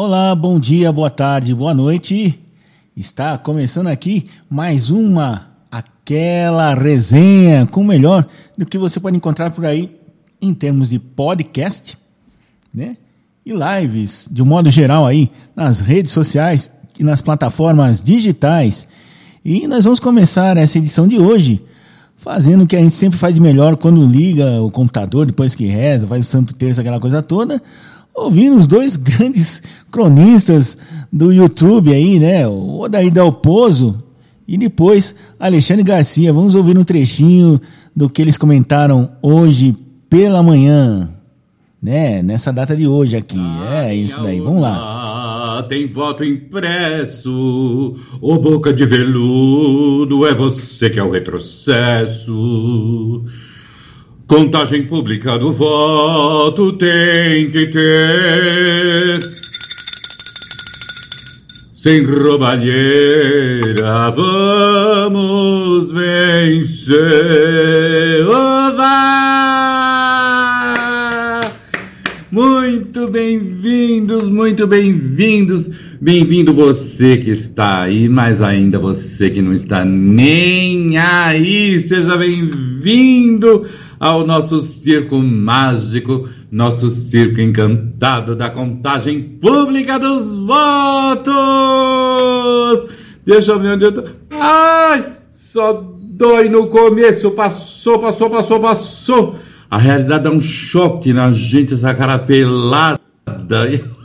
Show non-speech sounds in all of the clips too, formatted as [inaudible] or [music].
Olá, bom dia, boa tarde, boa noite. Está começando aqui mais uma aquela resenha com o melhor do que você pode encontrar por aí em termos de podcast, né? E lives, de um modo geral aí, nas redes sociais e nas plataformas digitais. E nós vamos começar essa edição de hoje fazendo o que a gente sempre faz de melhor quando liga o computador, depois que reza, faz o Santo Terço, aquela coisa toda, ouvindo os dois [laughs] grandes cronistas do YouTube aí, né? O Odair Dalpozo e depois Alexandre Garcia. Vamos ouvir um trechinho do que eles comentaram hoje pela manhã, né? Nessa data de hoje aqui. É isso daí. Vamos lá tem voto impresso, ô boca de veludo, é você que é o retrocesso. Contagem pública do voto tem que ter. Sem roubalheira vamos vencer. Oba! Muito bem-vindos, muito bem-vindos. Bem-vindo você que está aí, mas ainda você que não está nem aí. Seja bem-vindo ao nosso circo mágico, nosso circo encantado da contagem pública dos votos. Deixa eu ver onde eu tô. Ai, só dói no começo. Passou, passou, passou, passou. A realidade dá um choque na gente, essa cara pelada. [laughs]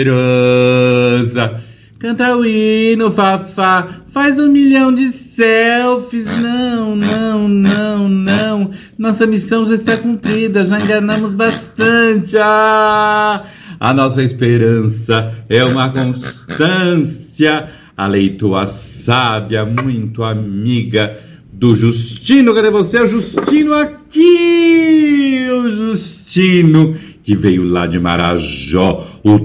Esperança. Canta o hino, Fafá. Faz um milhão de selfies. Não, não, não, não. Nossa missão já está cumprida. Já enganamos bastante. Ah, a nossa esperança é uma constância. A leitura sábia, muito amiga do Justino. Cadê você? O Justino aqui! O Justino que veio lá de Marajó. O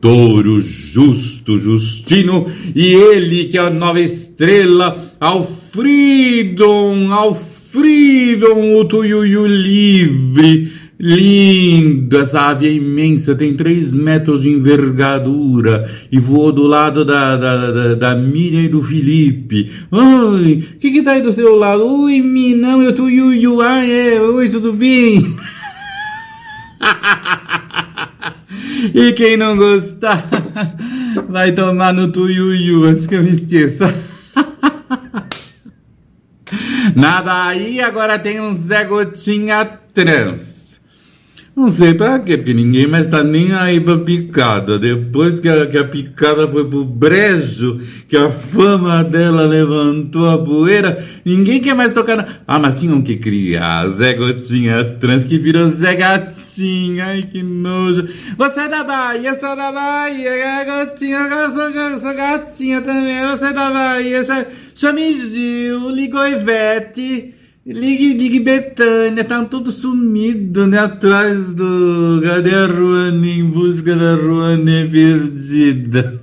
touro justo, Justino, e ele que é a nova estrela, Alfridon, Alfridon, o tuiuiu livre, lindo, essa ave é imensa, tem três metros de envergadura, e voou do lado da, da, da, da Miriam e do Felipe. Oi, o que que tá aí do seu lado? Oi, Minão, eu tuiuiu, ah é, oi, tudo bem? [laughs] E quem não gostar, [laughs] vai tomar no tuiuiu antes que eu me esqueça. [laughs] Nada aí, agora tem um Zé Gotinha trans. Não sei pra quê, porque ninguém mais tá nem aí pra picada. Depois que a, que a picada foi pro brejo, que a fama dela levantou a poeira, ninguém quer mais tocar na... Ah, mas tinham que criar Zé Gotinha trans, que virou Zé Gatinha. Ai, que nojo. Você é da Bahia, sou da Bahia, é Gotinha, agora sou, sou gatinha também. Você é da Bahia, chame Gil, ligou Ivete... Ligue, ligue Betânia, tá tudo sumido, né? Atrás do. Cadê a Ruane em busca da Ruane perdida?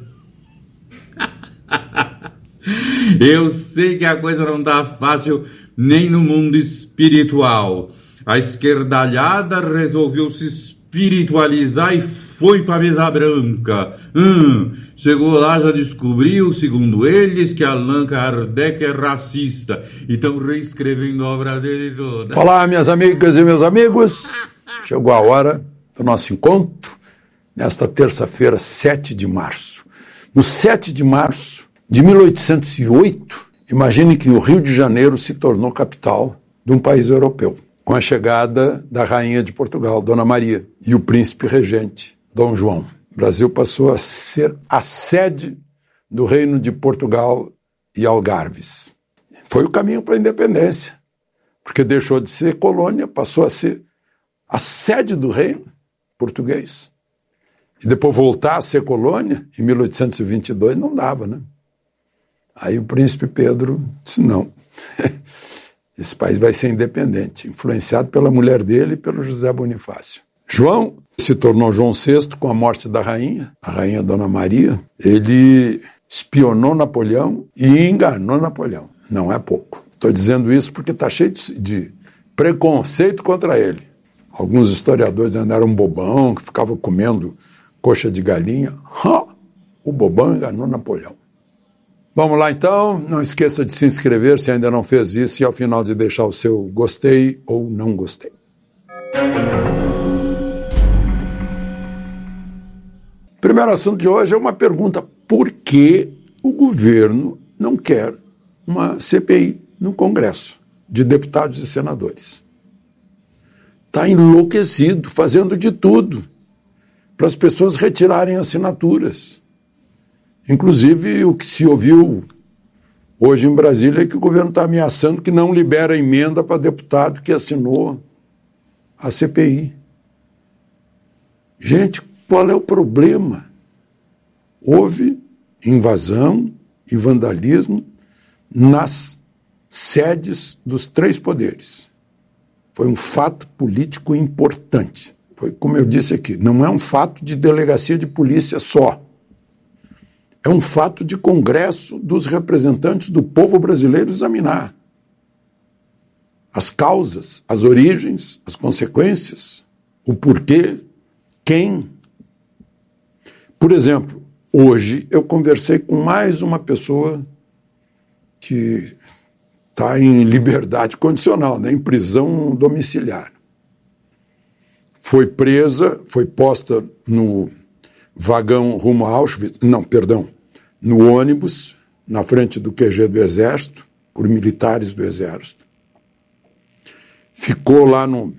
[laughs] Eu sei que a coisa não tá fácil nem no mundo espiritual. A esquerdalhada resolveu se espiritualizar e foi para a mesa branca. Hum, chegou lá, já descobriu, segundo eles, que Allan Kardec é racista. E estão reescrevendo a obra dele toda. Olá, minhas amigas e meus amigos. Chegou a hora do nosso encontro, nesta terça-feira, 7 de março. No 7 de março de 1808, imagine que o Rio de Janeiro se tornou capital de um país europeu com a chegada da rainha de Portugal, Dona Maria, e o príncipe regente, Dom João. O Brasil passou a ser a sede do Reino de Portugal e Algarves. Foi o caminho para a independência, porque deixou de ser colônia, passou a ser a sede do reino português. E depois voltar a ser colônia, em 1822, não dava, né? Aí o príncipe Pedro disse: não, [laughs] esse país vai ser independente, influenciado pela mulher dele e pelo José Bonifácio. João se tornou João VI com a morte da rainha, a rainha Dona Maria. Ele espionou Napoleão e enganou Napoleão. Não é pouco. Estou dizendo isso porque está cheio de preconceito contra ele. Alguns historiadores dizendo era um bobão que ficava comendo coxa de galinha. Ha! O bobão enganou Napoleão. Vamos lá então, não esqueça de se inscrever se ainda não fez isso e ao final de deixar o seu gostei ou não gostei. Primeiro assunto de hoje é uma pergunta: por que o governo não quer uma CPI no Congresso de deputados e senadores? Está enlouquecido, fazendo de tudo para as pessoas retirarem assinaturas. Inclusive, o que se ouviu hoje em Brasília é que o governo está ameaçando que não libera emenda para deputado que assinou a CPI. Gente, qual é o problema? Houve invasão e vandalismo nas sedes dos três poderes. Foi um fato político importante. Foi como eu disse aqui, não é um fato de delegacia de polícia só. É um fato de Congresso dos representantes do povo brasileiro examinar as causas, as origens, as consequências, o porquê, quem. Por exemplo, hoje eu conversei com mais uma pessoa que está em liberdade condicional, né, em prisão domiciliar. Foi presa, foi posta no vagão rumo a Auschwitz, não, perdão, no ônibus, na frente do QG do Exército, por militares do Exército. Ficou lá no,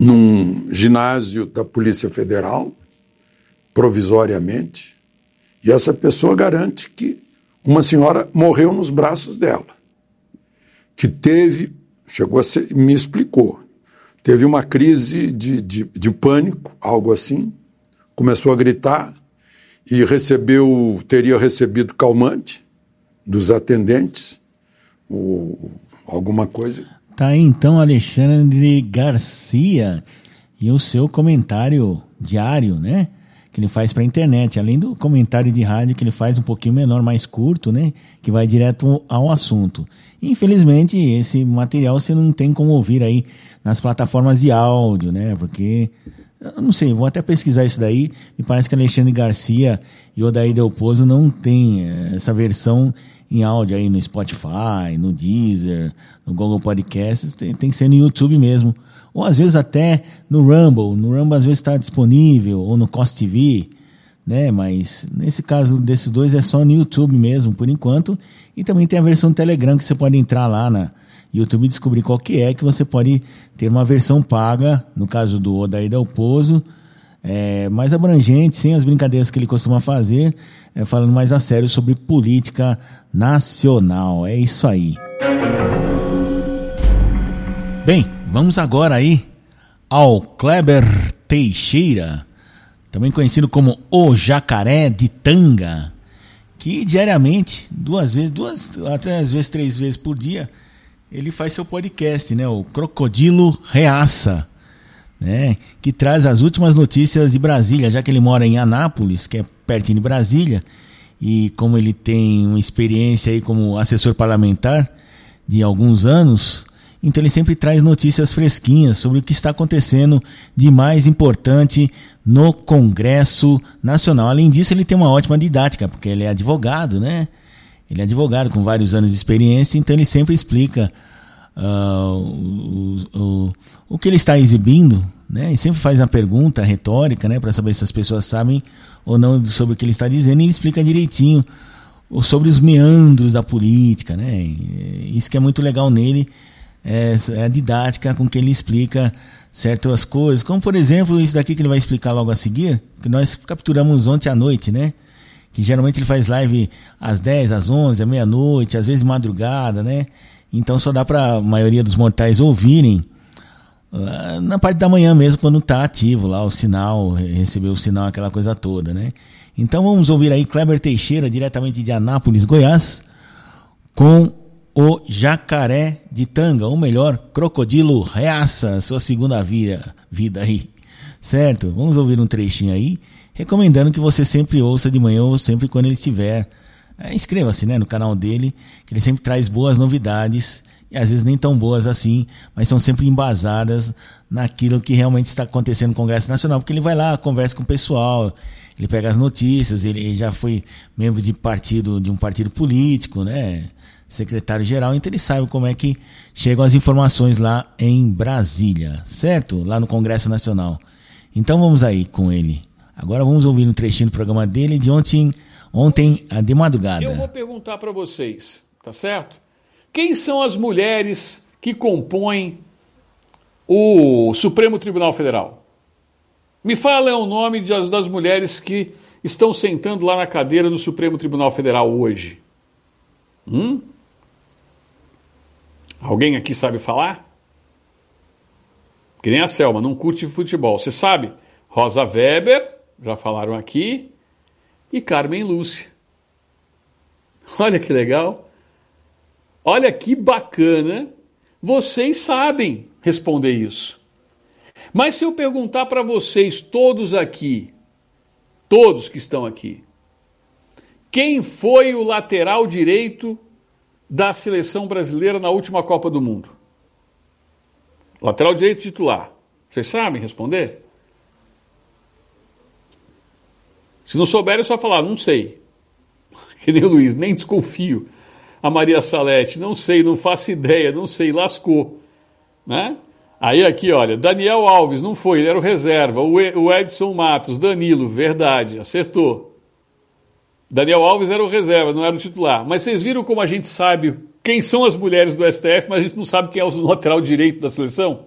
num ginásio da Polícia Federal, provisoriamente, e essa pessoa garante que uma senhora morreu nos braços dela, que teve, chegou a ser, me explicou, teve uma crise de, de, de pânico, algo assim, começou a gritar, e recebeu, teria recebido calmante dos atendentes, ou alguma coisa. Tá aí então Alexandre Garcia e o seu comentário diário, né? Que ele faz para a internet, além do comentário de rádio que ele faz um pouquinho menor, mais curto, né? Que vai direto ao assunto. Infelizmente, esse material você não tem como ouvir aí nas plataformas de áudio, né? Porque eu não sei, vou até pesquisar isso daí. Me parece que Alexandre Garcia e Odair Del Pozo não tem eh, essa versão em áudio aí no Spotify, no Deezer, no Google Podcasts. Tem, tem que ser no YouTube mesmo. Ou às vezes até no Rumble. No Rumble às vezes está disponível, ou no Cost TV, né? Mas nesse caso desses dois é só no YouTube mesmo, por enquanto. E também tem a versão Telegram que você pode entrar lá na YouTube descobrir qual que é, que você pode ter uma versão paga, no caso do Odair Del Pozo, é, mais abrangente, sem as brincadeiras que ele costuma fazer, é, falando mais a sério sobre política nacional. É isso aí. Bem, vamos agora aí ao Kleber Teixeira, também conhecido como o Jacaré de Tanga, que diariamente, duas vezes, duas, até às vezes três vezes por dia, ele faz seu podcast, né? O Crocodilo Reaça, né? Que traz as últimas notícias de Brasília, já que ele mora em Anápolis, que é pertinho de Brasília, e como ele tem uma experiência aí como assessor parlamentar de alguns anos, então ele sempre traz notícias fresquinhas sobre o que está acontecendo de mais importante no Congresso Nacional. Além disso, ele tem uma ótima didática, porque ele é advogado, né? Ele é advogado com vários anos de experiência, então ele sempre explica uh, o, o, o que ele está exibindo, né? E sempre faz uma pergunta retórica, né, para saber se as pessoas sabem ou não sobre o que ele está dizendo, e ele explica direitinho sobre os meandros da política, né? Isso que é muito legal nele é, é a didática com que ele explica certas coisas, como por exemplo isso daqui que ele vai explicar logo a seguir, que nós capturamos ontem à noite, né? que geralmente ele faz live às 10, às 11, à meia-noite, às vezes madrugada, né? Então só dá para a maioria dos mortais ouvirem uh, na parte da manhã mesmo, quando está ativo lá o sinal, receber o sinal, aquela coisa toda, né? Então vamos ouvir aí Kleber Teixeira, diretamente de Anápolis, Goiás, com o Jacaré de Tanga, ou melhor, Crocodilo Reaça, sua segunda vida, vida aí. Certo? Vamos ouvir um trechinho aí recomendando que você sempre ouça de manhã ou sempre quando ele estiver. É, Inscreva-se né, no canal dele, que ele sempre traz boas novidades e às vezes nem tão boas assim, mas são sempre embasadas naquilo que realmente está acontecendo no Congresso Nacional, porque ele vai lá, conversa com o pessoal, ele pega as notícias, ele já foi membro de partido, de um partido político, né? Secretário-geral, então ele sabe como é que chegam as informações lá em Brasília, certo? Lá no Congresso Nacional. Então vamos aí com ele. Agora vamos ouvir um trechinho do programa dele de ontem, ontem de madrugada. Eu vou perguntar para vocês, tá certo? Quem são as mulheres que compõem o Supremo Tribunal Federal? Me fala o nome das, das mulheres que estão sentando lá na cadeira do Supremo Tribunal Federal hoje. Hum? Alguém aqui sabe falar? Que nem a Selma, não curte futebol. Você sabe? Rosa Weber, já falaram aqui, e Carmen Lúcia. [laughs] Olha que legal. Olha que bacana, vocês sabem responder isso. Mas se eu perguntar para vocês, todos aqui, todos que estão aqui, quem foi o lateral direito da seleção brasileira na última Copa do Mundo? Lateral direito titular. Vocês sabem responder? Se não souberem, é só falar, não sei. [laughs] Que nem o Luiz, nem desconfio a Maria Salete? Não sei, não faço ideia, não sei, lascou. Né? Aí aqui, olha, Daniel Alves, não foi, ele era o reserva. O Edson Matos, Danilo, verdade, acertou. Daniel Alves era o reserva, não era o titular. Mas vocês viram como a gente sabe quem são as mulheres do STF, mas a gente não sabe quem é o lateral direito da seleção?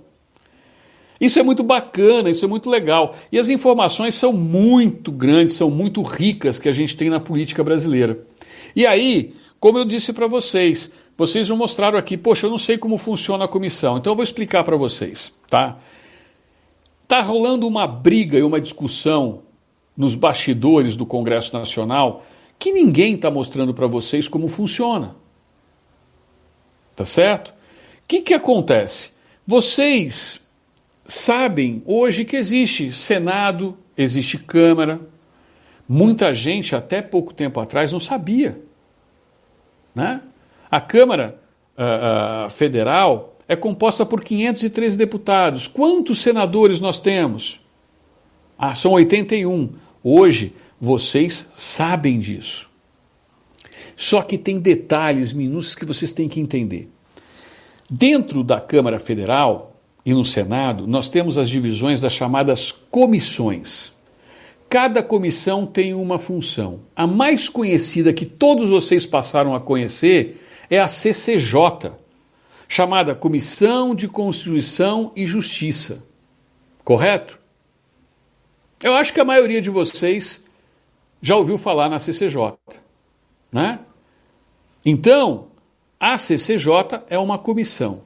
Isso é muito bacana, isso é muito legal. E as informações são muito grandes, são muito ricas que a gente tem na política brasileira. E aí, como eu disse para vocês, vocês não mostraram aqui, poxa, eu não sei como funciona a comissão, então eu vou explicar para vocês, tá? Tá rolando uma briga e uma discussão nos bastidores do Congresso Nacional que ninguém está mostrando para vocês como funciona. Tá certo? O que, que acontece? Vocês sabem hoje que existe Senado, existe Câmara. Muita gente, até pouco tempo atrás, não sabia. Né? A Câmara uh, uh, Federal é composta por 513 deputados. Quantos senadores nós temos? Ah, são 81. Hoje, vocês sabem disso. Só que tem detalhes minúsculos que vocês têm que entender. Dentro da Câmara Federal e no Senado, nós temos as divisões das chamadas comissões. Cada comissão tem uma função. A mais conhecida que todos vocês passaram a conhecer é a CCJ, chamada Comissão de Constituição e Justiça. Correto? Eu acho que a maioria de vocês já ouviu falar na CCJ, né? Então, a CCJ é uma comissão,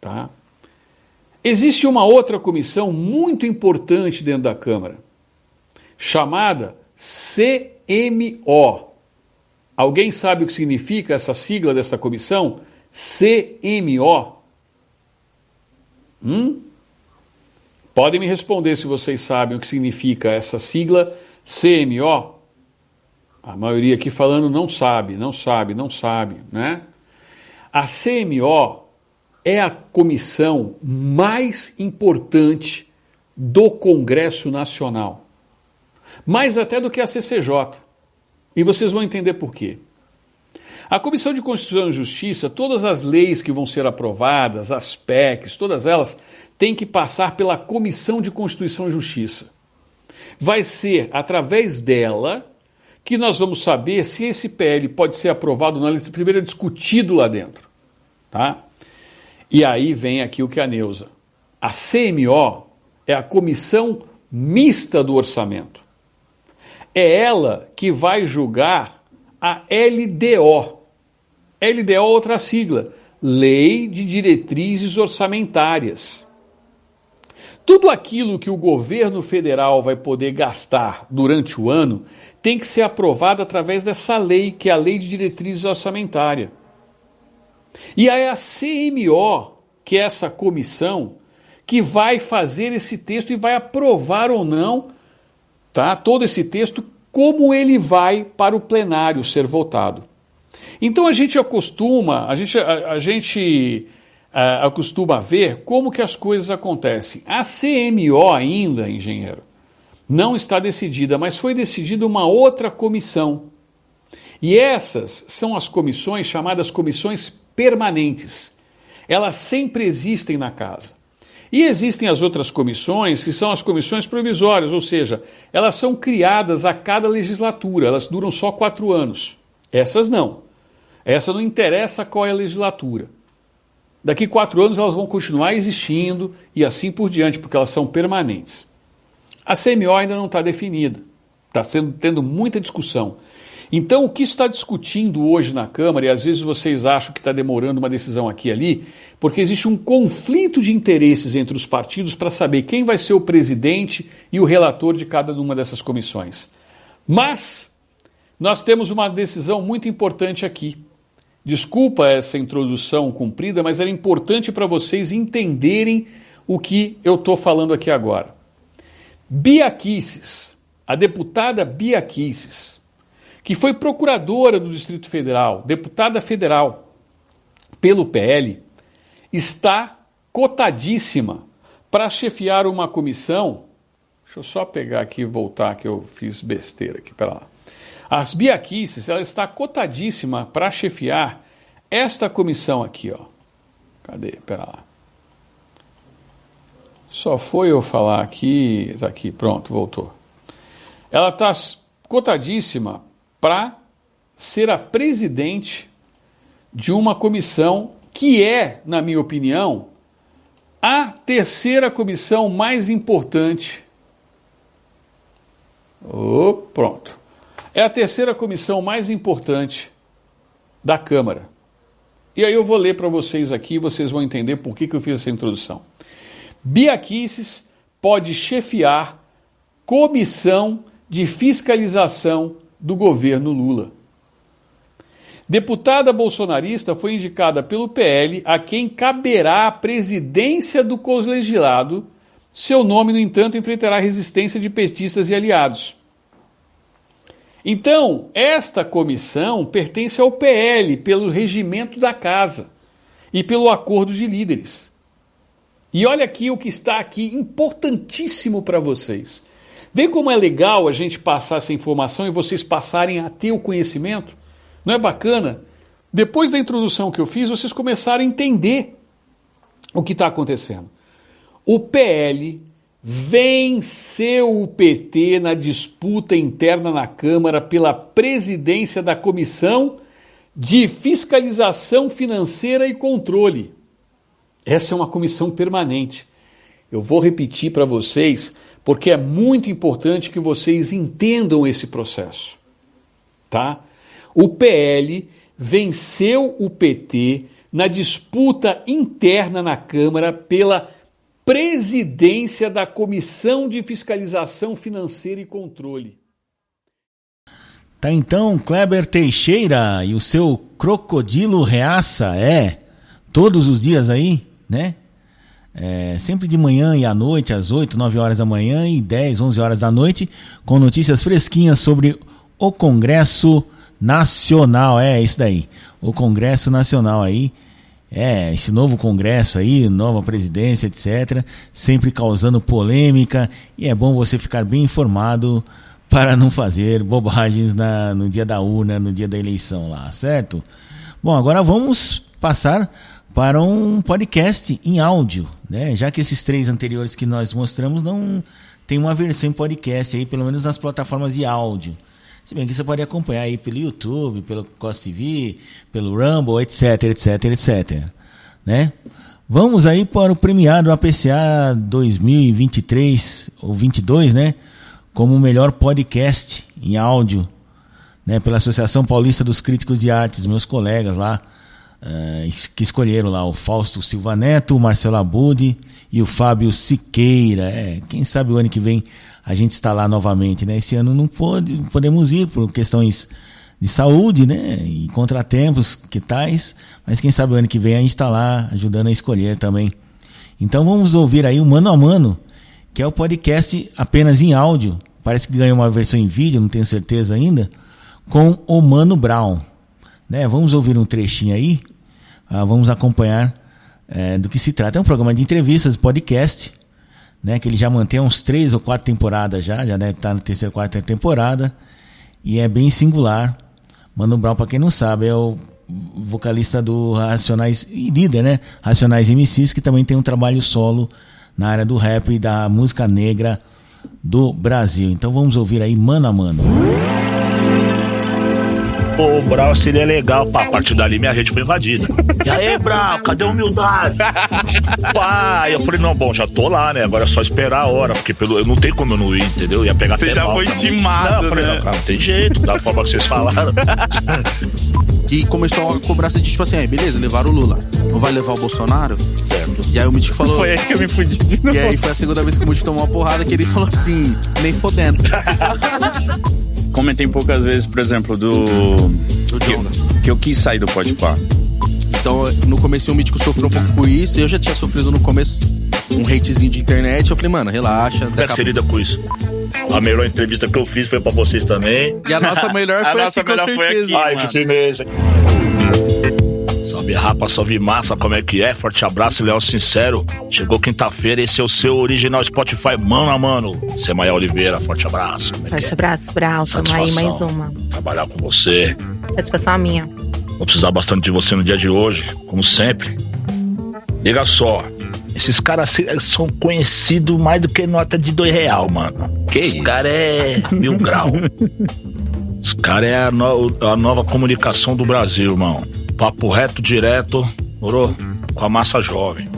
tá? Existe uma outra comissão muito importante dentro da Câmara, chamada CMO. Alguém sabe o que significa essa sigla dessa comissão? CMO. Hum? Podem me responder se vocês sabem o que significa essa sigla CMO. A maioria aqui falando não sabe, não sabe, não sabe, né? A CMO é a comissão mais importante do Congresso Nacional mais até do que a CCJ. E vocês vão entender por quê. A Comissão de Constituição e Justiça, todas as leis que vão ser aprovadas, as PECs, todas elas, têm que passar pela Comissão de Constituição e Justiça. Vai ser através dela que nós vamos saber se esse PL pode ser aprovado não. Ele primeiro discutido lá dentro. Tá? E aí vem aqui o que a Neuza. A CMO é a Comissão Mista do Orçamento é ela que vai julgar a LDO. LDO é outra sigla, Lei de Diretrizes Orçamentárias. Tudo aquilo que o governo federal vai poder gastar durante o ano tem que ser aprovado através dessa lei, que é a Lei de Diretrizes Orçamentárias. E aí a CMO, que é essa comissão, que vai fazer esse texto e vai aprovar ou não tá? todo esse texto, como ele vai para o plenário ser votado. Então a gente acostuma, a gente, a, a gente a, acostuma ver como que as coisas acontecem. A CMO ainda, engenheiro, não está decidida, mas foi decidida uma outra comissão. E essas são as comissões chamadas comissões permanentes. Elas sempre existem na casa. E existem as outras comissões, que são as comissões provisórias, ou seja, elas são criadas a cada legislatura, elas duram só quatro anos. Essas não. Essa não interessa qual é a legislatura. Daqui quatro anos elas vão continuar existindo e assim por diante, porque elas são permanentes. A CMO ainda não está definida, está tendo muita discussão. Então, o que está discutindo hoje na Câmara, e às vezes vocês acham que está demorando uma decisão aqui e ali, porque existe um conflito de interesses entre os partidos para saber quem vai ser o presidente e o relator de cada uma dessas comissões. Mas nós temos uma decisão muito importante aqui. Desculpa essa introdução cumprida, mas era importante para vocês entenderem o que eu estou falando aqui agora. Bia Kicis, a deputada Bia Kicis, que foi procuradora do Distrito Federal, deputada federal pelo PL, está cotadíssima para chefiar uma comissão. Deixa eu só pegar aqui e voltar que eu fiz besteira aqui, para lá. As Biaquices, ela está cotadíssima para chefiar esta comissão aqui, ó. Cadê? Pera lá. Só foi eu falar aqui, tá aqui, pronto, voltou. Ela está cotadíssima para ser a presidente de uma comissão que é, na minha opinião, a terceira comissão mais importante. Oh, pronto. É a terceira comissão mais importante da Câmara. E aí eu vou ler para vocês aqui, vocês vão entender por que, que eu fiz essa introdução. Bia Kicis pode chefiar comissão de fiscalização do governo Lula. Deputada bolsonarista foi indicada pelo PL a quem caberá a presidência do colegiado. Seu nome, no entanto, enfrentará resistência de petistas e aliados. Então, esta comissão pertence ao PL pelo regimento da casa e pelo acordo de líderes. E olha aqui o que está aqui importantíssimo para vocês. Vê como é legal a gente passar essa informação e vocês passarem a ter o conhecimento? Não é bacana? Depois da introdução que eu fiz, vocês começaram a entender o que está acontecendo. O PL venceu o PT na disputa interna na Câmara pela presidência da Comissão de Fiscalização Financeira e Controle. Essa é uma comissão permanente. Eu vou repetir para vocês porque é muito importante que vocês entendam esse processo, tá? O PL venceu o PT na disputa interna na Câmara pela presidência da Comissão de Fiscalização Financeira e Controle. Tá então, Kleber Teixeira e o seu crocodilo reaça, é, todos os dias aí, né? É, sempre de manhã e à noite, às 8, 9 horas da manhã e 10, 11 horas da noite, com notícias fresquinhas sobre o Congresso Nacional. É isso daí. O Congresso Nacional aí. É, esse novo Congresso aí, nova presidência, etc. Sempre causando polêmica. E é bom você ficar bem informado para não fazer bobagens na, no dia da urna, no dia da eleição lá, certo? Bom, agora vamos passar para um podcast em áudio, né? Já que esses três anteriores que nós mostramos não tem uma versão em podcast aí, pelo menos nas plataformas de áudio. Se bem que você pode acompanhar aí pelo YouTube, pelo Cost TV, pelo Rumble, etc, etc, etc, né? Vamos aí para o premiado APCA 2023 ou 22, né? Como o melhor podcast em áudio, né? Pela Associação Paulista dos Críticos de Artes, meus colegas lá uh, que escolheram lá o Fausto Silva Neto, o Marcelo Abud e o Fábio Siqueira. É, quem sabe o ano que vem a gente está lá novamente, né? Esse ano não pode, podemos ir por questões de saúde, né? E contratempos que tais, mas quem sabe o ano que vem a gente está lá ajudando a escolher também. Então vamos ouvir aí o Mano a Mano, que é o podcast apenas em áudio. Parece que ganhou uma versão em vídeo, não tenho certeza ainda, com o Mano Brown né? Vamos ouvir um trechinho aí, ah, vamos acompanhar é, do que se trata. É um programa de entrevistas, podcast, né? Que ele já mantém uns três ou quatro temporadas já, já deve estar na terceira ou quarta temporada, e é bem singular. Mano Brown, para quem não sabe, é o vocalista do Racionais e líder, né? Racionais MCs, que também tem um trabalho solo na área do rap e da música negra do Brasil. Então vamos ouvir aí mano a mano. Pô, Brau seria legal, pá. A partir dali minha rede foi invadida. E aí, Brau, cadê a humildade? Pá, eu falei, não, bom, já tô lá, né? Agora é só esperar a hora, porque pelo, eu não tenho como eu não ir, entendeu? Eu ia pegar Você até já mal foi intimado, Não, eu falei, né? não, cara, não tem jeito, da forma que vocês falaram. Que começou a cobrança de tipo assim, aí, beleza, levaram o Lula. Não vai levar o Bolsonaro? Certo. E aí o Mítico falou. Foi aí que eu me fudi de novo. E aí foi a segunda vez que o Mítico tomou uma porrada que ele falou assim, nem fodendo. [laughs] Comentei poucas vezes, por exemplo, do. Do que, Jonga. que eu quis sair do Podpah. Então, no começo o Mítico sofreu um pouco com isso. Eu já tinha sofrido no começo um hatezinho de internet. Eu falei, mano, relaxa. Como é que a você lida com isso? A melhor entrevista que eu fiz foi pra vocês também. E a nossa melhor [laughs] A foi nossa aqui, com melhor foi certeza. aqui. Ai, mano. que firmeza. Salve rapa, salve massa, como é que é? Forte abraço, Léo Sincero. Chegou quinta-feira, esse é o seu original Spotify, mano a mano. Semaia Oliveira, forte abraço. Como é que Forte é? abraço, Brau. Tamo aí mais uma. Trabalhar com você. Satisfação minha. Vou precisar bastante de você no dia de hoje, como sempre. Liga só. Esses caras são conhecidos mais do que nota de dois real, mano. Que Os isso? caras é mil grau. [laughs] Os caras é a, no- a nova comunicação do Brasil, irmão. Papo reto, direto, morou? Com a massa jovem.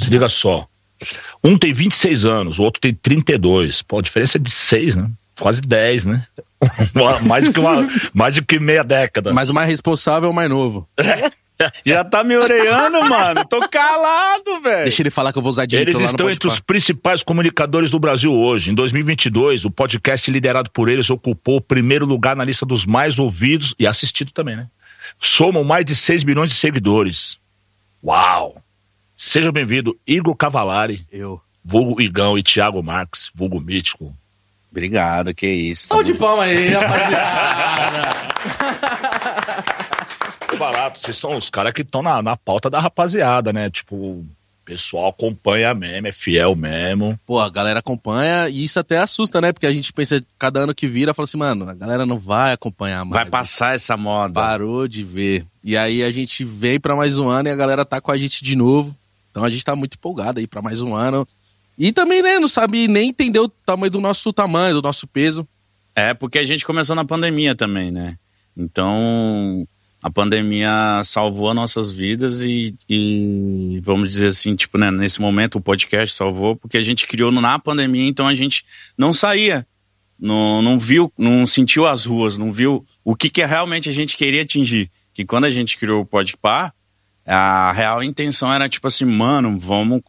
Se liga só. Um tem 26 anos, o outro tem 32. Pô, a diferença é de 6, né? Quase 10, né? [laughs] mais, do que uma, mais do que meia década. Mas o mais responsável é o mais novo. [laughs] Já tá me oreando, [laughs] mano. Tô calado, velho. Deixa ele falar que eu vou usar direito Eles estão entre os principais comunicadores do Brasil hoje. Em 2022, o podcast liderado por eles ocupou o primeiro lugar na lista dos mais ouvidos e assistido também, né? Somam mais de 6 milhões de seguidores. Uau! Seja bem-vindo, Igor Cavalari, Eu. vulgo Igão e Thiago Marques, vulgo Mítico. Obrigado, que isso. Salve de palma aí, [laughs] rapaziada. Barato, vocês são os caras que estão na, na pauta da rapaziada, né? Tipo, pessoal acompanha mesmo, é fiel mesmo. Pô, a galera acompanha e isso até assusta, né? Porque a gente pensa, cada ano que vira, fala assim, mano, a galera não vai acompanhar mais. Vai passar essa moda. Parou de ver. E aí a gente vem pra mais um ano e a galera tá com a gente de novo. Então a gente tá muito empolgado aí pra mais um ano. E também, né, não sabe nem entender o tamanho do nosso tamanho, do nosso peso. É, porque a gente começou na pandemia também, né? Então, a pandemia salvou nossas vidas e, e, vamos dizer assim, tipo, né, nesse momento o podcast salvou porque a gente criou na pandemia, então a gente não saía, não, não viu, não sentiu as ruas, não viu o que, que realmente a gente queria atingir. Que quando a gente criou o Podpah, a real intenção era tipo assim, mano, vamos...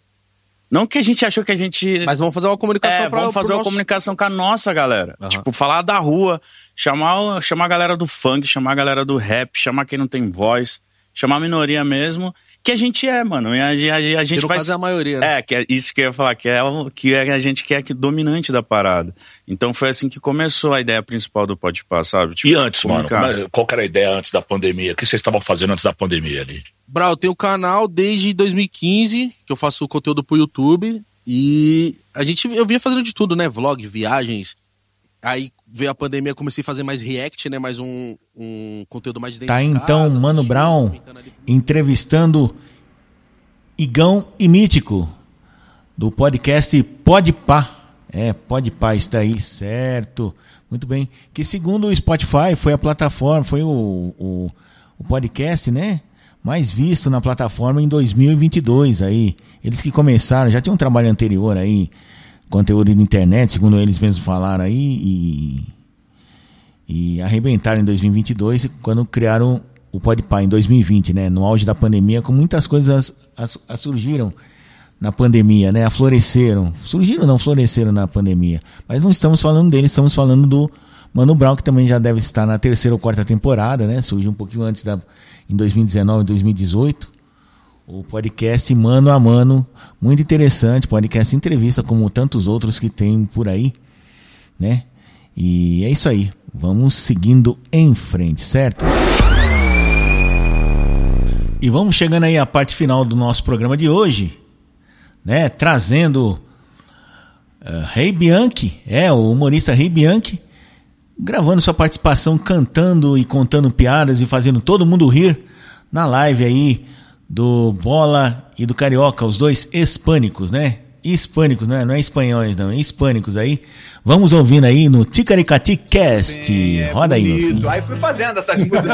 Não que a gente achou que a gente Mas vamos fazer uma comunicação é, pra, vamos fazer uma nosso- comunicação com a nossa galera. Aham. Tipo, falar da rua, chamar, chamar a galera do funk, chamar a galera do rap, chamar quem não tem voz, chamar a minoria mesmo, que a gente é, mano. E a, a- a- gente caso é a maioria, né? É, que é isso que eu ia falar, que é, o- que é a gente que é que dominante da parada. Então foi assim que começou a ideia principal do Podpah, sabe? Tipo, E antes, mano, é- qual que era a ideia antes da pandemia? O que vocês estavam fazendo antes da pandemia ali? Brau, eu tenho um canal desde 2015, que eu faço conteúdo pro YouTube. E a gente, eu vinha fazendo de tudo, né? Vlog, viagens. Aí veio a pandemia, comecei a fazer mais react, né? Mais um, um conteúdo mais dentro Tá de então, casa, Mano assistindo, Brown entrevistando Igão e Mítico do podcast Podpá. É, Podpá está aí, certo. Muito bem. Que segundo o Spotify foi a plataforma, foi o, o, o podcast, né? Mais visto na plataforma em 2022 aí. Eles que começaram, já tinha um trabalho anterior aí, conteúdo de internet, segundo eles mesmos falaram aí, e e arrebentaram em 2022 quando criaram o Podpah em 2020, né? No auge da pandemia, com muitas coisas as, as surgiram na pandemia, né? Afloresceram. Surgiram, não floresceram na pandemia. Mas não estamos falando dele, estamos falando do Mano Brown, que também já deve estar na terceira ou quarta temporada, né? Surgiu um pouquinho antes da em 2019 e 2018. O podcast Mano a Mano, muito interessante, podcast entrevista como tantos outros que tem por aí, né? E é isso aí. Vamos seguindo em frente, certo? E vamos chegando aí à parte final do nosso programa de hoje, né? Trazendo uh, Rei Bianchi, é, o humorista Rei Bianchi, gravando sua participação, cantando e contando piadas e fazendo todo mundo rir na live aí do Bola e do Carioca, os dois hispânicos, né? Hispânicos, né? Não é espanhóis, não, é hispânicos aí. Vamos ouvindo aí no Ticaricati Cast. Sim, é Roda aí, meu bonito. filho. Aí fui fazendo essas músicas. [laughs]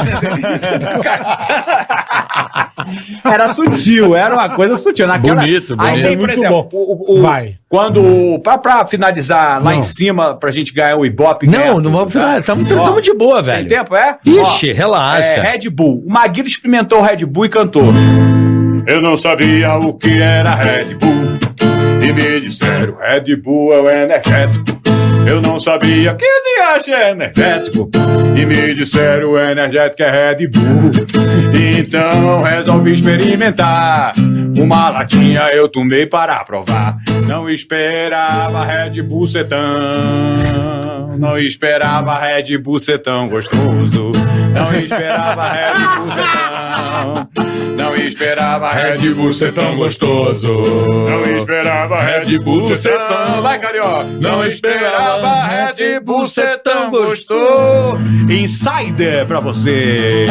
era sutil, era uma coisa sutil. Naquela... Bonito, Aí bonito. tem, por Muito exemplo, bom. o, o- Vai. quando. Pra, pra finalizar lá Não. em cima, pra gente ganhar o Ibope. Não, não vamos tá? Ó, tamo de boa, Tem velho. tempo, é? Ixi, Ó, relaxa. É, Red Bull. O Maguila experimentou o Red Bull e cantou. Eu não sabia o que era Red Bull. E me disseram, Red Bull é o energético. Eu não sabia que ele acha energético. E me disseram, o energético é Red Bull. Então resolvi experimentar. Uma latinha eu tomei para provar. Não esperava Red Bull ser tão. Não esperava Red Bull ser tão gostoso. Não esperava Red Bull ser tão. Não esperava Red Bull ser tão gostoso. Não esperava Red Bull ser tão. Vai, carioca! Não esperava Red Bull ser tão gostoso. Insider pra você.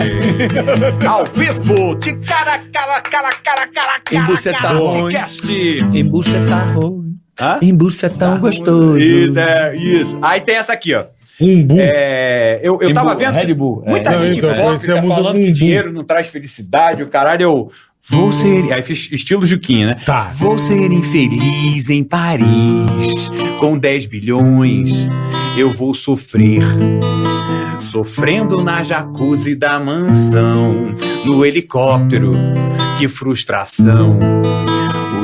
[laughs] Ao vivo. De cara, cara, cara, cara, cara, cara. Embucetão. Podcast. Embucetão. Hã? Embucetão gostoso. Isso, é, isso. Aí tem essa aqui, ó. Umbu. É, eu, eu tava vendo. Red Bull, é. Muita Não, gente então, eu conheci a hipócrita música falando Umbu. que dinheiro não traz felicidade, o caralho, eu. Vou ser. Aí fiz estilo Juquinha, né? Tá. Vou ser infeliz em Paris, com 10 bilhões, eu vou sofrer. Sofrendo na jacuzzi da mansão, no helicóptero, que frustração.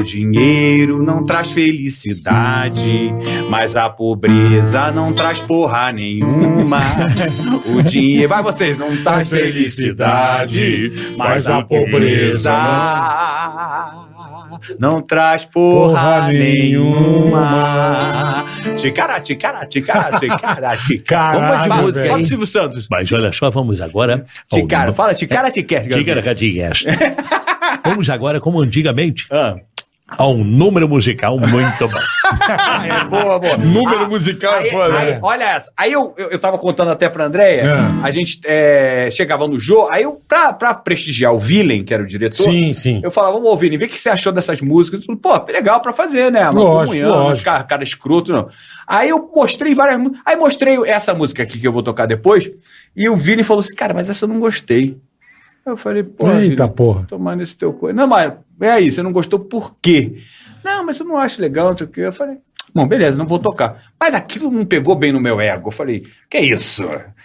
O dinheiro não traz felicidade, mas a pobreza não traz porra nenhuma. [laughs] O dinheiro, vai vocês, não traz felicidade, mas a pobreza não traz porra, Porra nenhuma. Ticara, ticara, ticara, ticara, [laughs] ticara. Vamos de Fala, música aí. Silvio Santos. Mas olha só, vamos agora. Ticara, fala ticara, ticara. Ticaracatinhas. [laughs] Vamos agora, como antigamente, Ah, a um número musical muito bom. [laughs] é boa, boa. Número Ah, musical Aí, é foda. aí, né? olha essa. Aí eu, eu, eu tava contando até pra Andréia, Ah. a gente é, chegava no jogo, aí eu, pra, pra prestigiar o Villain, que era o diretor, Sim, sim. eu falava, vamos ouvir, vê o que você achou dessas músicas. Tudo, Pô, legal pra fazer, né? Uma Lógico, comunhão, lógico. Cara, cara escroto, não. Aí eu mostrei várias músicas. Aí mostrei essa música aqui que eu vou tocar depois, e o Villain falou assim, cara, mas essa eu não gostei. Eu falei, pô, Eita Villain, porra. tomar nesse teu coisa. Não, mas é aí, você não gostou por quê? Não, mas eu não acho legal, não sei o quê. Eu falei, bom, beleza, não vou tocar. Mas aquilo não pegou bem no meu ego. Eu falei, que isso?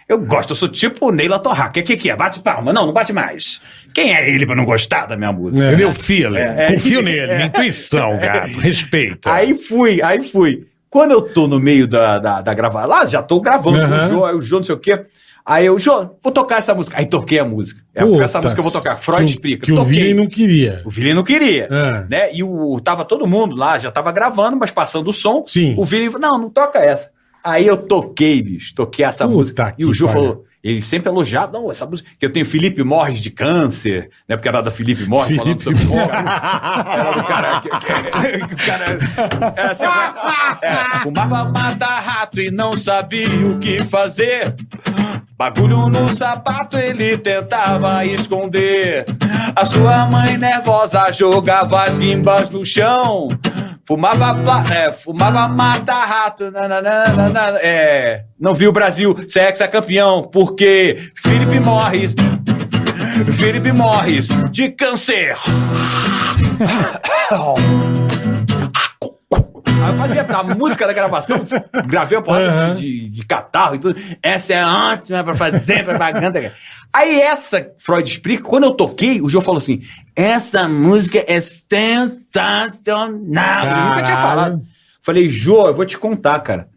Eu gosto, eu sou tipo Neila Torraca. O que, que é? Bate palma? Não, não bate mais. Quem é ele pra não gostar da minha música? É. Meu filho, É, é. confio nele, minha [laughs] intuição, gato. Respeita. Aí fui, aí fui. Quando eu tô no meio da, da, da gravação, lá já tô gravando com o aí o Jô não sei o quê. Aí eu, Jô, vou tocar essa música. Aí toquei a música. É, essa música que eu vou tocar. Freud que, explica. Que o. Vini não queria. O Vini não queria. É. Né? E o, tava todo mundo lá, já tava gravando, mas passando o som. Sim. O falou: não, não toca essa. Aí eu toquei, bicho, toquei essa Puta música. E o Ju falou. Ele sempre elogiado, não, essa música. Que eu tenho Felipe Morris de câncer, né? Porque era da Felipe falando Felipe sobre Era do cara. Que, que, que o cara era assim, é, fumava mata-rato e não sabia o que fazer. Bagulho no sapato ele tentava esconder. A sua mãe nervosa jogava as guimbas no chão. Fumava, pla- é, fumava mata-rato. nananana, É, não viu o Brasil ser campeão porque Felipe Morris. Felipe Morris de câncer. [laughs] Aí eu fazia a música da gravação, gravei a porrada Aham. de, de catarro e tudo. Essa é ótima pra fazer propaganda. Aí essa, Freud explica, quando eu toquei, o João falou assim: essa música é sensacional. Eu nunca tinha falado. Falei, Jô, eu vou te contar, cara.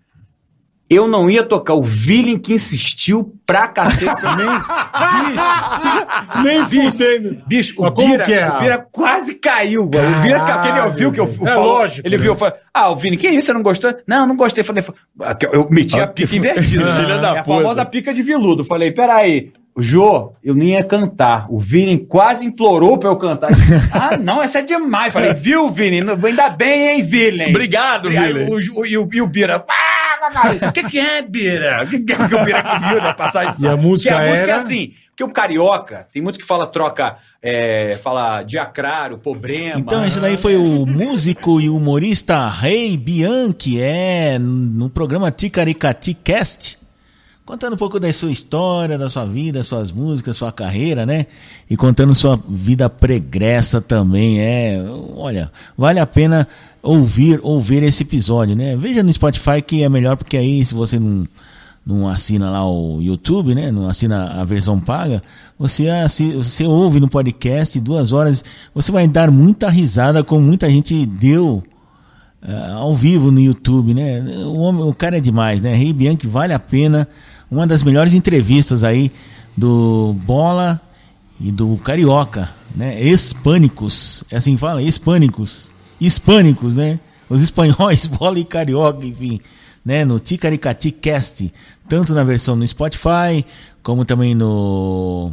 Eu não ia tocar o Villain que insistiu pra cacete também. [laughs] Nem fudendo. Bicho, o Mas como Bira, que é? o Bira quase caiu, mano. O Bira, Caralho, que ele ouviu que eu velho. É lógico, Ele né? viu, falou, ah, o Vini, que isso, você não gostou? Não, não gostei. Falei, eu meti a pica invertida. [laughs] Filha da é a puta. famosa pica de viludo. Falei, peraí, Jô, eu nem ia cantar. O Vini quase implorou pra eu cantar. [laughs] ah, não, essa é demais. Falei, viu, Vini? Ainda bem, hein, Vini? Obrigado, Vini. O, o, e, o, e o Bira. "Ah, [laughs] O que, que é, Bira? O que, que é que o Bira que viu na passagem? E a música Porque a música é era? assim. Porque o carioca, tem muito que fala troca, é, fala diacraro, problema. Então, esse daí foi o músico e humorista Rei Bianchi, é, no programa Ticaricati Cast, contando um pouco da sua história, da sua vida, suas músicas, sua carreira, né? E contando sua vida pregressa também, é, olha, vale a pena ouvir, ouvir esse episódio, né? Veja no Spotify que é melhor, porque aí se você não não assina lá o YouTube, né? Não assina a versão paga, você, assi- você ouve no podcast duas horas, você vai dar muita risada como muita gente deu ah, ao vivo no YouTube, né? O, homem, o cara é demais, né? Rei Bianchi vale a pena. Uma das melhores entrevistas aí do Bola e do Carioca, né? Hispânicos, é assim que fala? Hispânicos. Hispânicos, né? Os espanhóis, [laughs] Bola e Carioca, enfim, né? No Ticaricati Cast, tanto na versão no Spotify, como também no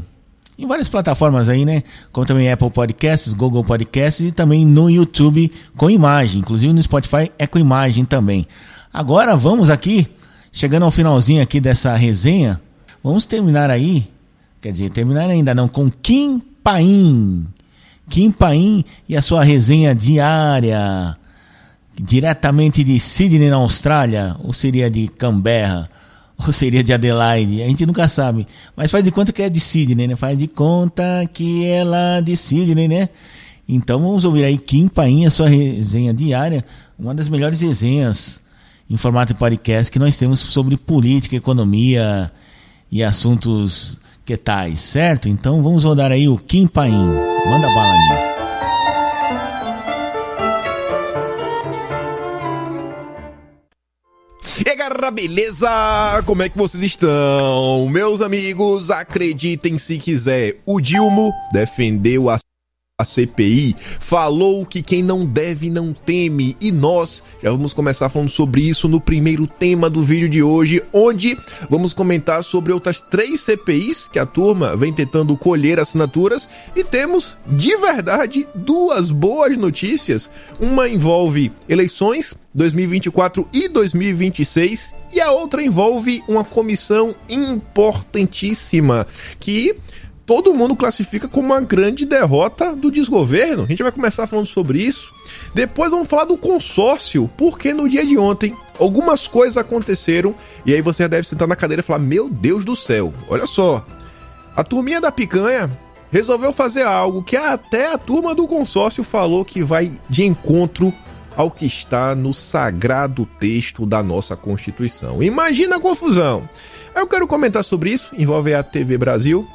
em várias plataformas aí, né? Como também Apple Podcasts, Google Podcasts e também no YouTube com imagem. Inclusive no Spotify é com imagem também. Agora vamos aqui, chegando ao finalzinho aqui dessa resenha, vamos terminar aí, quer dizer, terminar ainda não, com Kim Paim. Kim Paim e a sua resenha diária, diretamente de Sydney, na Austrália, ou seria de Canberra, [laughs] ou seria de Adelaide, a gente nunca sabe. Mas faz de conta que é de Sydney, né? Faz de conta que é lá de Sydney, né? Então vamos ouvir aí Kim Paim, a sua resenha diária, uma das melhores resenhas em formato de podcast que nós temos sobre política, economia e assuntos que tais, certo? Então vamos rodar aí o Kim Paim. Manda bala nisso. E galera, beleza? Como é que vocês estão? Meus amigos, acreditem se quiser, o Dilmo defendeu a a CPI falou que quem não deve não teme e nós já vamos começar falando sobre isso no primeiro tema do vídeo de hoje, onde vamos comentar sobre outras três CPIs que a turma vem tentando colher assinaturas e temos de verdade duas boas notícias. Uma envolve eleições 2024 e 2026 e a outra envolve uma comissão importantíssima que todo mundo classifica como uma grande derrota do desgoverno. A gente vai começar falando sobre isso. Depois vamos falar do consórcio, porque no dia de ontem algumas coisas aconteceram e aí você deve sentar na cadeira e falar: Meu Deus do céu, olha só. A turminha da picanha resolveu fazer algo que até a turma do consórcio falou que vai de encontro ao que está no sagrado texto da nossa Constituição. Imagina a confusão. Eu quero comentar sobre isso, envolve a TV Brasil.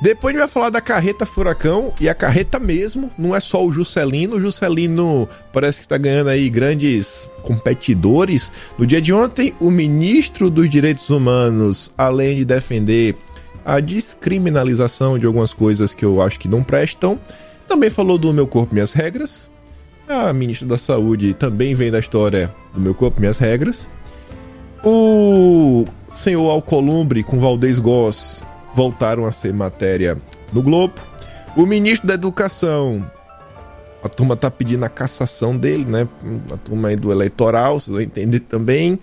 Depois a gente vai falar da carreta Furacão, e a carreta mesmo, não é só o Juscelino. O Juscelino parece que está ganhando aí grandes competidores. No dia de ontem, o ministro dos Direitos Humanos, além de defender a descriminalização de algumas coisas que eu acho que não prestam, também falou do Meu Corpo Minhas Regras. A ministra da Saúde também vem da história do Meu Corpo Minhas Regras. O senhor Alcolumbre com Valdez Goss voltaram a ser matéria no Globo. O ministro da Educação, a turma tá pedindo a cassação dele, né? A turma aí do eleitoral, vocês vão entender também.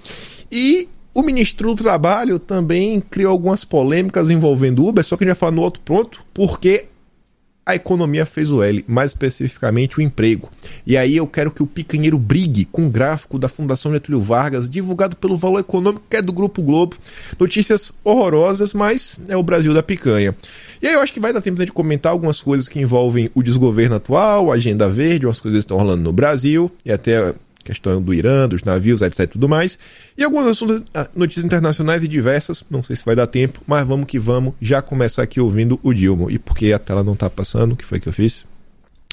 E o ministro do Trabalho também criou algumas polêmicas envolvendo Uber, só que a gente vai falar no outro ponto, porque a economia fez o L, mais especificamente o emprego. E aí eu quero que o picanheiro brigue com o gráfico da Fundação Getúlio Vargas, divulgado pelo Valor Econômico, que é do Grupo Globo. Notícias horrorosas, mas é o Brasil da picanha. E aí eu acho que vai dar tempo de comentar algumas coisas que envolvem o desgoverno atual, a agenda verde, umas coisas que estão rolando no Brasil, e até questão do Irã, dos navios, etc tudo mais. E algumas assuntos, notícias internacionais e diversas, não sei se vai dar tempo, mas vamos que vamos, já começar aqui ouvindo o Dilma. E porque a tela não tá passando, o que foi que eu fiz?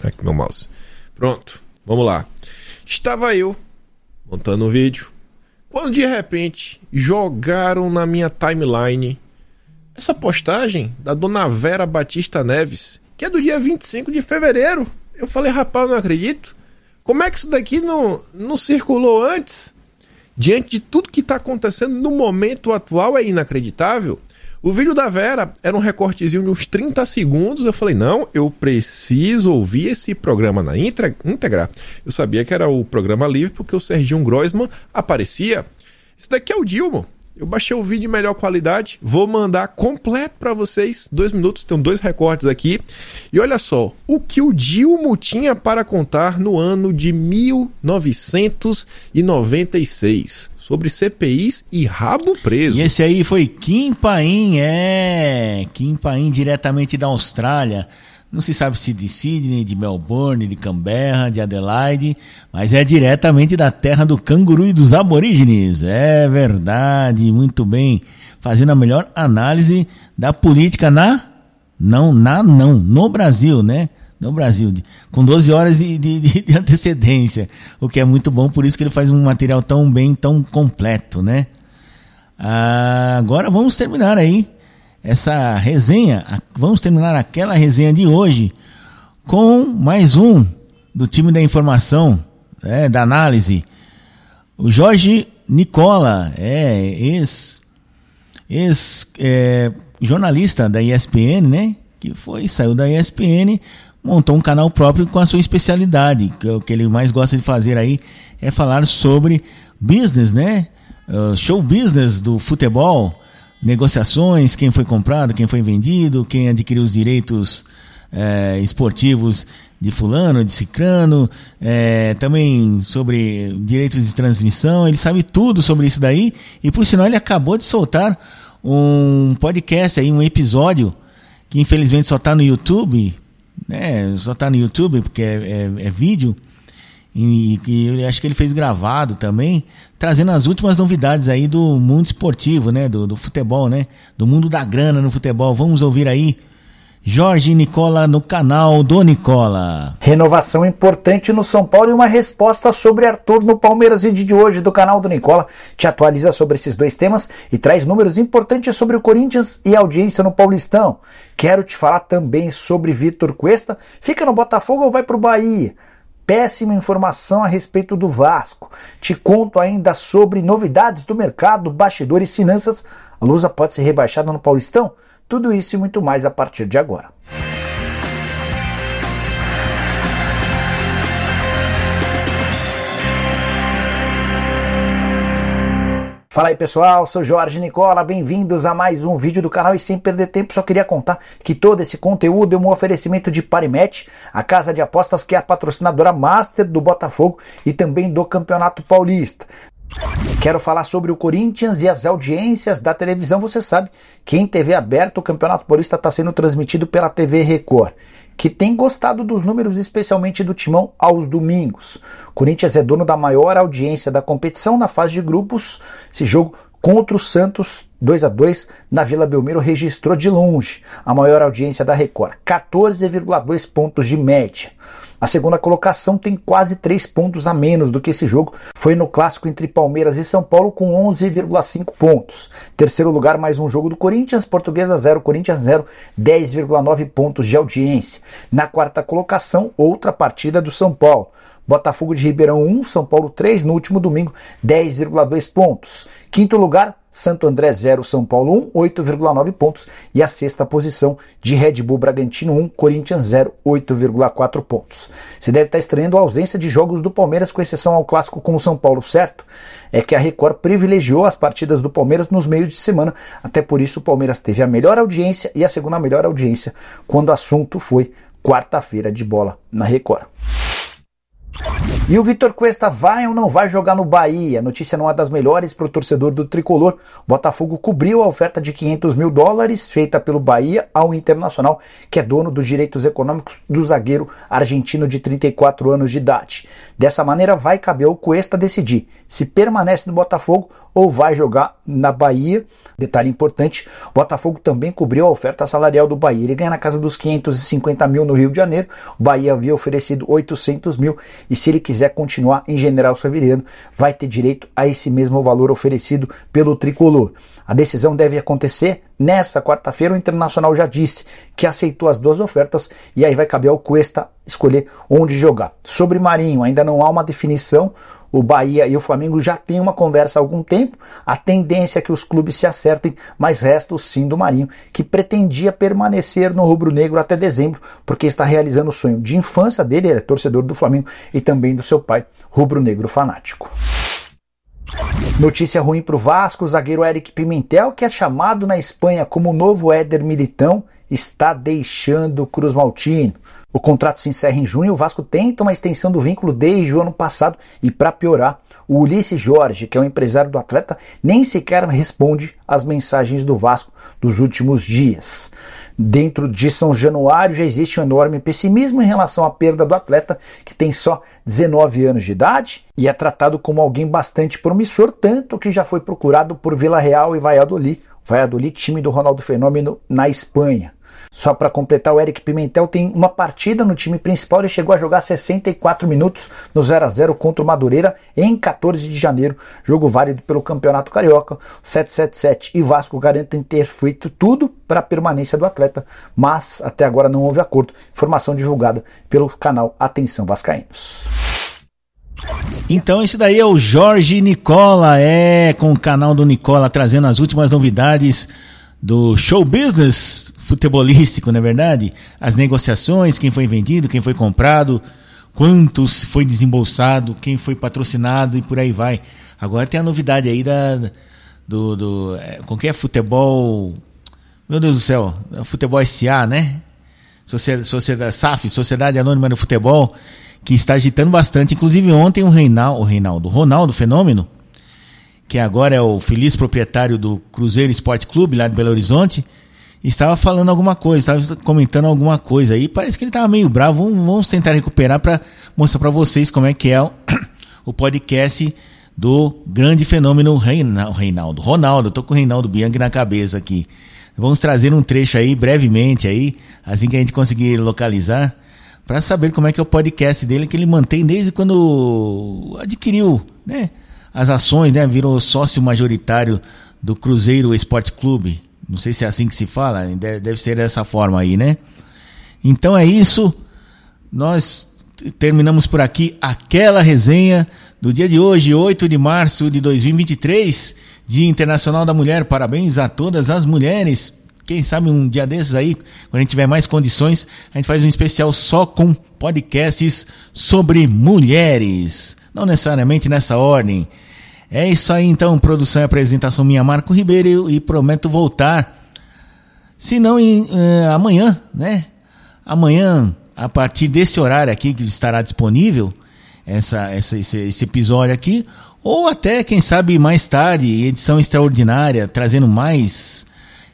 Aqui meu mouse. Pronto, vamos lá. Estava eu montando um vídeo, quando de repente jogaram na minha timeline essa postagem da dona Vera Batista Neves, que é do dia 25 de fevereiro. Eu falei, rapaz, não acredito. Como é que isso daqui não, não circulou antes? Diante de tudo que está acontecendo no momento atual, é inacreditável. O vídeo da Vera era um recortezinho de uns 30 segundos. Eu falei, não, eu preciso ouvir esse programa na íntegra. Eu sabia que era o programa livre porque o Serginho Groisman aparecia. Isso daqui é o Dilma. Eu baixei o vídeo em melhor qualidade, vou mandar completo para vocês. Dois minutos, tem dois recortes aqui. E olha só, o que o Dilma tinha para contar no ano de 1996 sobre CPIs e rabo preso. E esse aí foi Kim Paim, é, Kim Paim diretamente da Austrália. Não se sabe se de Sydney, de Melbourne, de Canberra, de Adelaide, mas é diretamente da terra do canguru e dos aborígenes. É verdade, muito bem. Fazendo a melhor análise da política na. Não, na não, no Brasil, né? No Brasil, com 12 horas de, de, de antecedência, o que é muito bom, por isso que ele faz um material tão bem, tão completo, né? Ah, agora vamos terminar aí essa resenha, vamos terminar aquela resenha de hoje com mais um do time da informação, é, da análise. O Jorge Nicola, é ex, ex é, jornalista da ESPN, né? Que foi, saiu da ESPN, montou um canal próprio com a sua especialidade. Que, o que ele mais gosta de fazer aí é falar sobre business, né? Uh, show business do futebol negociações, quem foi comprado, quem foi vendido, quem adquiriu os direitos é, esportivos de fulano, de cicrano, é, também sobre direitos de transmissão, ele sabe tudo sobre isso daí, e por sinal ele acabou de soltar um podcast aí, um episódio, que infelizmente só está no YouTube, né, só está no YouTube porque é, é, é vídeo, e, e acho que ele fez gravado também, trazendo as últimas novidades aí do mundo esportivo, né? Do, do futebol, né? Do mundo da grana no futebol. Vamos ouvir aí Jorge Nicola no canal do Nicola. Renovação importante no São Paulo e uma resposta sobre Arthur no Palmeiras. Vídeo de hoje do canal do Nicola te atualiza sobre esses dois temas e traz números importantes sobre o Corinthians e audiência no Paulistão. Quero te falar também sobre Vitor Cuesta. Fica no Botafogo ou vai pro Bahia? péssima informação a respeito do Vasco. Te conto ainda sobre novidades do mercado, bastidores, finanças. A Lusa pode ser rebaixada no Paulistão? Tudo isso e muito mais a partir de agora. Fala aí pessoal, sou Jorge Nicola, bem-vindos a mais um vídeo do canal e sem perder tempo só queria contar que todo esse conteúdo é um oferecimento de Parimet, a casa de apostas que é a patrocinadora master do Botafogo e também do Campeonato Paulista. Quero falar sobre o Corinthians e as audiências da televisão. Você sabe que em TV aberta o Campeonato Paulista está sendo transmitido pela TV Record que tem gostado dos números, especialmente do Timão, aos domingos. O Corinthians é dono da maior audiência da competição na fase de grupos. Esse jogo contra o Santos, 2 a 2 na Vila Belmiro, registrou de longe a maior audiência da Record, 14,2 pontos de média. A segunda colocação tem quase 3 pontos a menos do que esse jogo. Foi no clássico entre Palmeiras e São Paulo com 11,5 pontos. Terceiro lugar, mais um jogo do Corinthians, Portuguesa 0, Corinthians 0, 10,9 pontos de audiência. Na quarta colocação, outra partida do São Paulo. Botafogo de Ribeirão 1, São Paulo 3, no último domingo 10,2 pontos. Quinto lugar, Santo André 0, São Paulo 1, 8,9 pontos. E a sexta posição de Red Bull Bragantino 1, Corinthians 0, 8,4 pontos. Se deve estar estranhando a ausência de jogos do Palmeiras, com exceção ao clássico com o São Paulo, certo? É que a Record privilegiou as partidas do Palmeiras nos meios de semana, até por isso o Palmeiras teve a melhor audiência e a segunda melhor audiência quando o assunto foi quarta-feira de bola na Record. E o Vitor Cuesta vai ou não vai jogar no Bahia? Notícia não é das melhores para o torcedor do tricolor. Botafogo cobriu a oferta de 500 mil dólares feita pelo Bahia ao Internacional, que é dono dos direitos econômicos do zagueiro argentino de 34 anos de idade. Dessa maneira, vai caber ao Cuesta decidir se permanece no Botafogo ou vai jogar na Bahia. Detalhe importante: Botafogo também cobriu a oferta salarial do Bahia. Ele ganha na casa dos 550 mil no Rio de Janeiro. O Bahia havia oferecido 800 mil e se ele quiser continuar em General Severiano, vai ter direito a esse mesmo valor oferecido pelo tricolor. A decisão deve acontecer Nessa quarta-feira, o Internacional já disse que aceitou as duas ofertas e aí vai caber ao Cuesta escolher onde jogar. Sobre Marinho, ainda não há uma definição. O Bahia e o Flamengo já têm uma conversa há algum tempo. A tendência é que os clubes se acertem, mas resta o sim do Marinho, que pretendia permanecer no rubro-negro até dezembro, porque está realizando o sonho de infância dele, ele é torcedor do Flamengo e também do seu pai, rubro-negro fanático. Notícia ruim para o Vasco: o zagueiro Eric Pimentel, que é chamado na Espanha como novo Éder Militão, está deixando o Cruz Maltino. O contrato se encerra em junho. O Vasco tenta uma extensão do vínculo desde o ano passado e, para piorar, o Ulisses Jorge, que é o empresário do atleta, nem sequer responde às mensagens do Vasco dos últimos dias. Dentro de São Januário já existe um enorme pessimismo em relação à perda do atleta, que tem só 19 anos de idade e é tratado como alguém bastante promissor, tanto que já foi procurado por Vila Real e Valladolid, Valladolid, time do Ronaldo Fenômeno na Espanha. Só para completar, o Eric Pimentel tem uma partida no time principal. Ele chegou a jogar 64 minutos no 0 a 0 contra o Madureira em 14 de janeiro. Jogo válido pelo Campeonato Carioca. 777 e Vasco garantem ter feito tudo para a permanência do atleta, mas até agora não houve acordo. Informação divulgada pelo canal Atenção Vascaínos. Então esse daí é o Jorge Nicola, é com o canal do Nicola trazendo as últimas novidades do show business futebolístico, não é verdade? As negociações, quem foi vendido, quem foi comprado, quantos foi desembolsado, quem foi patrocinado e por aí vai. Agora tem a novidade aí da do, do é, com que é futebol, meu Deus do céu, é futebol SA, né? Sociedade SAF, Sociedade Anônima do Futebol, que está agitando bastante. Inclusive ontem o Reinaldo, o Reinaldo, Ronaldo Fenômeno, que agora é o feliz proprietário do Cruzeiro Esporte Clube lá de Belo Horizonte, estava falando alguma coisa, estava comentando alguma coisa aí. Parece que ele estava meio bravo. Vamos, vamos tentar recuperar para mostrar para vocês como é que é o, [coughs] o, podcast do grande fenômeno Reinaldo. Ronaldo, tô com o Reinaldo Bianchi na cabeça aqui. Vamos trazer um trecho aí brevemente aí, assim que a gente conseguir localizar, para saber como é que é o podcast dele que ele mantém desde quando adquiriu, né, as ações, né, virou sócio majoritário do Cruzeiro Esporte Clube. Não sei se é assim que se fala, deve ser dessa forma aí, né? Então é isso. Nós terminamos por aqui aquela resenha do dia de hoje, 8 de março de 2023, Dia Internacional da Mulher. Parabéns a todas as mulheres. Quem sabe um dia desses aí, quando a gente tiver mais condições, a gente faz um especial só com podcasts sobre mulheres. Não necessariamente nessa ordem. É isso aí então, produção e apresentação minha Marco Ribeiro e prometo voltar. Se não em, uh, amanhã, né? Amanhã, a partir desse horário aqui que estará disponível essa, essa esse, esse episódio aqui, ou até quem sabe mais tarde, edição extraordinária, trazendo mais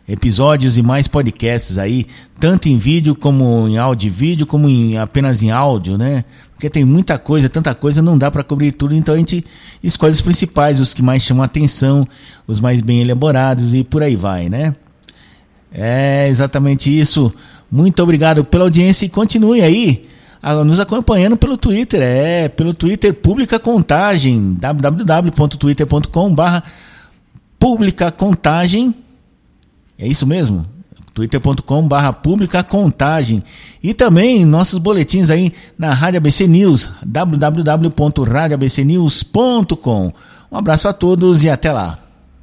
episódios e mais podcasts aí, tanto em vídeo como em áudio e vídeo, como em, apenas em áudio, né? Porque tem muita coisa, tanta coisa, não dá para cobrir tudo, então a gente escolhe os principais, os que mais chamam a atenção, os mais bem elaborados e por aí vai, né? É exatamente isso. Muito obrigado pela audiência e continue aí nos acompanhando pelo Twitter, é, pelo Twitter Pública Contagem, www.twitter.com/barra Pública Contagem é isso mesmo? twitter.com pública contagem. E também nossos boletins aí na Rádio ABC News www.radioabcnews.com um abraço a todos e até lá